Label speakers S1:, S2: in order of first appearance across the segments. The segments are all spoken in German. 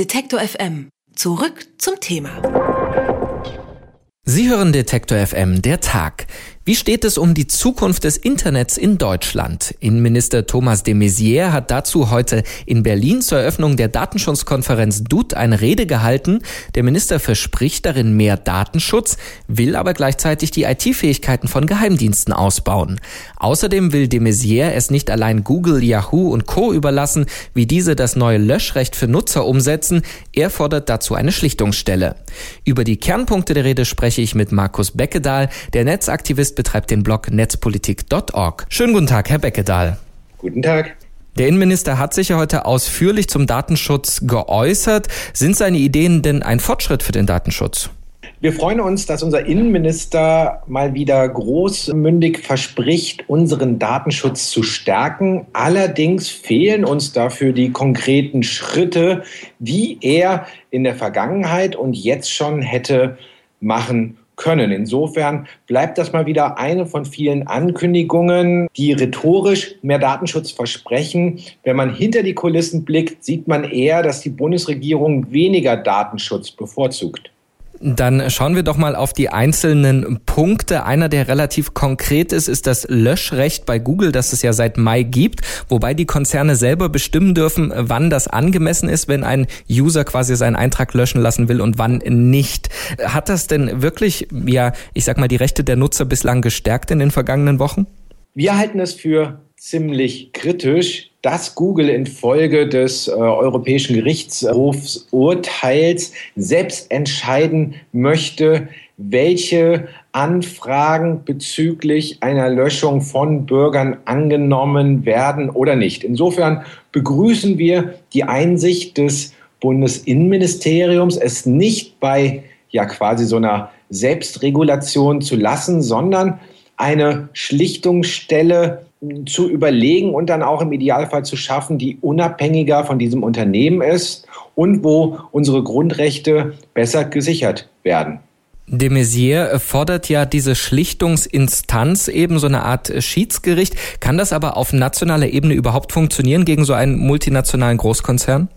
S1: Detektor FM. Zurück zum Thema.
S2: Sie hören Detektor FM, der Tag. Wie steht es um die Zukunft des Internets in Deutschland? Innenminister Thomas de Maizière hat dazu heute in Berlin zur Eröffnung der Datenschutzkonferenz DUT eine Rede gehalten. Der Minister verspricht darin mehr Datenschutz, will aber gleichzeitig die IT-Fähigkeiten von Geheimdiensten ausbauen. Außerdem will de Maizière es nicht allein Google, Yahoo und Co. überlassen, wie diese das neue Löschrecht für Nutzer umsetzen. Er fordert dazu eine Schlichtungsstelle. Über die Kernpunkte der Rede spreche ich mit Markus Beckedahl, der Netzaktivist betreibt den Blog netzpolitik.org. Schönen guten Tag, Herr Beckedahl.
S3: Guten Tag.
S2: Der Innenminister hat sich ja heute ausführlich zum Datenschutz geäußert. Sind seine Ideen denn ein Fortschritt für den Datenschutz?
S3: Wir freuen uns, dass unser Innenminister mal wieder großmündig verspricht, unseren Datenschutz zu stärken. Allerdings fehlen uns dafür die konkreten Schritte, die er in der Vergangenheit und jetzt schon hätte machen können. Insofern bleibt das mal wieder eine von vielen Ankündigungen, die rhetorisch mehr Datenschutz versprechen. Wenn man hinter die Kulissen blickt, sieht man eher, dass die Bundesregierung weniger Datenschutz bevorzugt.
S2: Dann schauen wir doch mal auf die einzelnen Punkte. Einer, der relativ konkret ist, ist das Löschrecht bei Google, das es ja seit Mai gibt, wobei die Konzerne selber bestimmen dürfen, wann das angemessen ist, wenn ein User quasi seinen Eintrag löschen lassen will und wann nicht. Hat das denn wirklich, ja, ich sag mal, die Rechte der Nutzer bislang gestärkt in den vergangenen Wochen?
S3: Wir halten es für ziemlich kritisch, dass Google infolge des äh, Europäischen Gerichtshofsurteils selbst entscheiden möchte, welche Anfragen bezüglich einer Löschung von Bürgern angenommen werden oder nicht. Insofern begrüßen wir die Einsicht des Bundesinnenministeriums, es nicht bei ja quasi so einer Selbstregulation zu lassen, sondern eine Schlichtungsstelle zu überlegen und dann auch im Idealfall zu schaffen, die unabhängiger von diesem Unternehmen ist und wo unsere Grundrechte besser gesichert werden.
S2: De Maizière fordert ja diese Schlichtungsinstanz, eben so eine Art Schiedsgericht. Kann das aber auf nationaler Ebene überhaupt funktionieren gegen so einen multinationalen Großkonzern?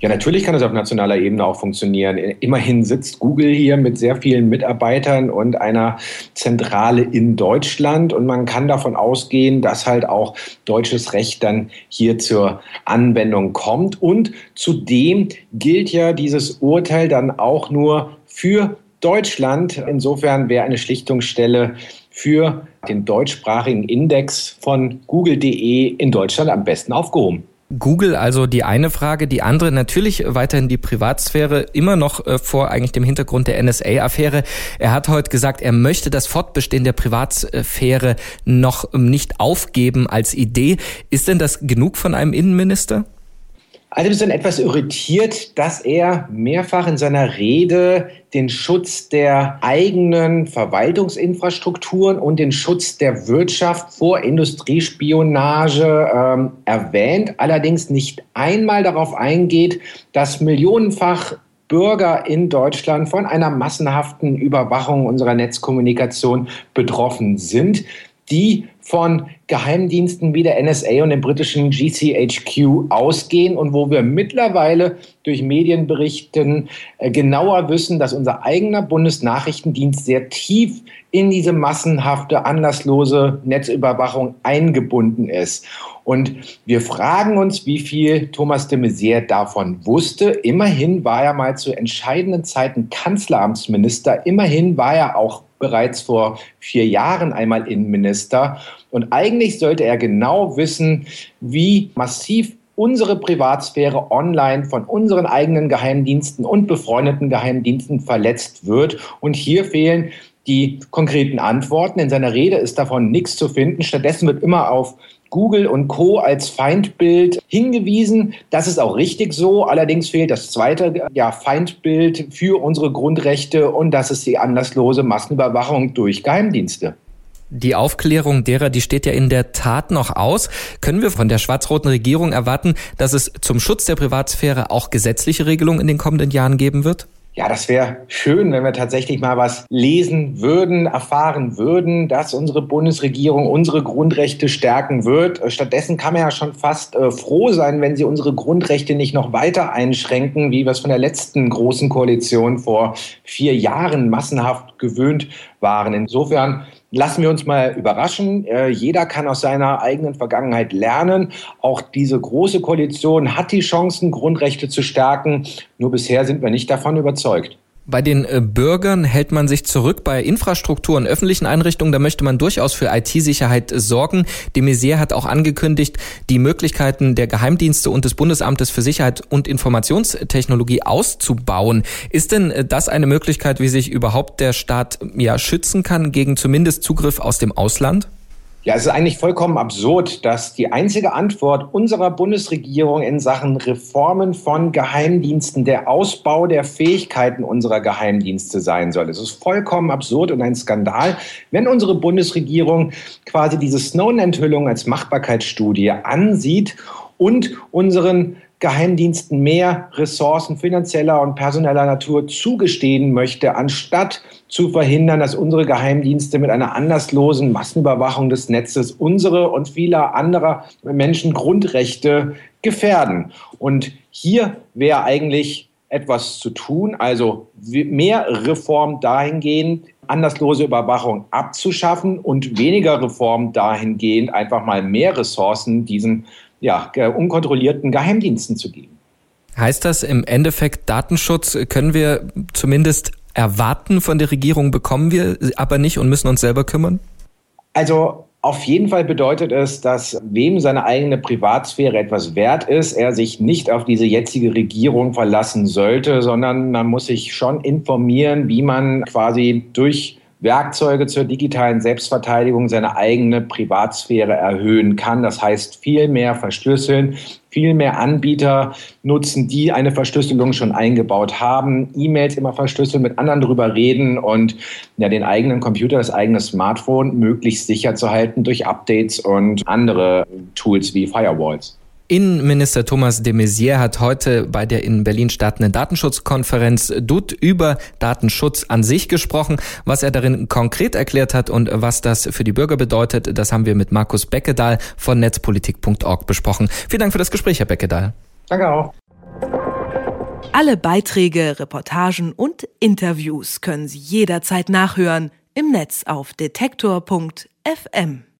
S3: Ja, natürlich kann es auf nationaler Ebene auch funktionieren. Immerhin sitzt Google hier mit sehr vielen Mitarbeitern und einer Zentrale in Deutschland und man kann davon ausgehen, dass halt auch deutsches Recht dann hier zur Anwendung kommt. Und zudem gilt ja dieses Urteil dann auch nur für Deutschland. Insofern wäre eine Schlichtungsstelle für den deutschsprachigen Index von google.de in Deutschland am besten aufgehoben.
S2: Google also die eine Frage, die andere natürlich weiterhin die Privatsphäre, immer noch äh, vor eigentlich dem Hintergrund der NSA-Affäre. Er hat heute gesagt, er möchte das Fortbestehen der Privatsphäre noch ähm, nicht aufgeben als Idee. Ist denn das genug von einem Innenminister?
S3: Also sind etwas irritiert, dass er mehrfach in seiner Rede den Schutz der eigenen Verwaltungsinfrastrukturen und den Schutz der Wirtschaft vor Industriespionage ähm, erwähnt, allerdings nicht einmal darauf eingeht, dass millionenfach Bürger in Deutschland von einer massenhaften Überwachung unserer Netzkommunikation betroffen sind die von Geheimdiensten wie der NSA und dem britischen GCHQ ausgehen und wo wir mittlerweile durch Medienberichten äh, genauer wissen, dass unser eigener Bundesnachrichtendienst sehr tief in diese massenhafte, anlasslose Netzüberwachung eingebunden ist. Und wir fragen uns, wie viel Thomas de Maizière davon wusste. Immerhin war er mal zu entscheidenden Zeiten Kanzleramtsminister. Immerhin war er auch bereits vor vier Jahren einmal Innenminister. Und eigentlich sollte er genau wissen, wie massiv unsere Privatsphäre online von unseren eigenen Geheimdiensten und befreundeten Geheimdiensten verletzt wird. Und hier fehlen die konkreten Antworten. In seiner Rede ist davon nichts zu finden. Stattdessen wird immer auf Google und Co. als Feindbild hingewiesen. Das ist auch richtig so. Allerdings fehlt das zweite ja, Feindbild für unsere Grundrechte und das ist die anlasslose Massenüberwachung durch Geheimdienste.
S2: Die Aufklärung derer, die steht ja in der Tat noch aus. Können wir von der schwarz-roten Regierung erwarten, dass es zum Schutz der Privatsphäre auch gesetzliche Regelungen in den kommenden Jahren geben wird?
S3: Ja, das wäre schön, wenn wir tatsächlich mal was lesen würden, erfahren würden, dass unsere Bundesregierung unsere Grundrechte stärken wird. Stattdessen kann man ja schon fast äh, froh sein, wenn sie unsere Grundrechte nicht noch weiter einschränken, wie wir es von der letzten großen Koalition vor vier Jahren massenhaft gewöhnt waren. Insofern lassen wir uns mal überraschen. Äh, jeder kann aus seiner eigenen Vergangenheit lernen. Auch diese große Koalition hat die Chancen, Grundrechte zu stärken. Nur bisher sind wir nicht davon überzeugt.
S2: Bei den äh, Bürgern hält man sich zurück. Bei Infrastruktur und öffentlichen Einrichtungen, da möchte man durchaus für IT-Sicherheit sorgen. De Maizière hat auch angekündigt, die Möglichkeiten der Geheimdienste und des Bundesamtes für Sicherheit und Informationstechnologie auszubauen. Ist denn äh, das eine Möglichkeit, wie sich überhaupt der Staat ja schützen kann gegen zumindest Zugriff aus dem Ausland?
S3: Ja, es ist eigentlich vollkommen absurd, dass die einzige Antwort unserer Bundesregierung in Sachen Reformen von Geheimdiensten der Ausbau der Fähigkeiten unserer Geheimdienste sein soll. Es ist vollkommen absurd und ein Skandal, wenn unsere Bundesregierung quasi diese Snowden-Enthüllung als Machbarkeitsstudie ansieht und unseren Geheimdiensten mehr Ressourcen finanzieller und personeller Natur zugestehen möchte, anstatt zu verhindern, dass unsere Geheimdienste mit einer anlasslosen Massenüberwachung des Netzes unsere und vieler anderer Menschen Grundrechte gefährden. Und hier wäre eigentlich etwas zu tun, also mehr Reform dahingehend, anlasslose Überwachung abzuschaffen und weniger Reform dahingehend, einfach mal mehr Ressourcen diesen ja, unkontrollierten Geheimdiensten zu geben.
S2: Heißt das im Endeffekt, Datenschutz können wir zumindest erwarten von der Regierung, bekommen wir aber nicht und müssen uns selber kümmern?
S3: Also auf jeden Fall bedeutet es, dass wem seine eigene Privatsphäre etwas wert ist, er sich nicht auf diese jetzige Regierung verlassen sollte, sondern man muss sich schon informieren, wie man quasi durch Werkzeuge zur digitalen Selbstverteidigung seine eigene Privatsphäre erhöhen kann. Das heißt, viel mehr verschlüsseln, viel mehr Anbieter nutzen, die eine Verschlüsselung schon eingebaut haben, E-Mails immer verschlüsseln, mit anderen drüber reden und ja, den eigenen Computer, das eigene Smartphone möglichst sicher zu halten durch Updates und andere Tools wie Firewalls.
S2: Innenminister Thomas de Maizière hat heute bei der in Berlin startenden Datenschutzkonferenz DUT über Datenschutz an sich gesprochen. Was er darin konkret erklärt hat und was das für die Bürger bedeutet, das haben wir mit Markus Beckedahl von netzpolitik.org besprochen. Vielen Dank für das Gespräch, Herr Beckedahl.
S3: Danke auch.
S1: Alle Beiträge, Reportagen und Interviews können Sie jederzeit nachhören im Netz auf detektor.fm.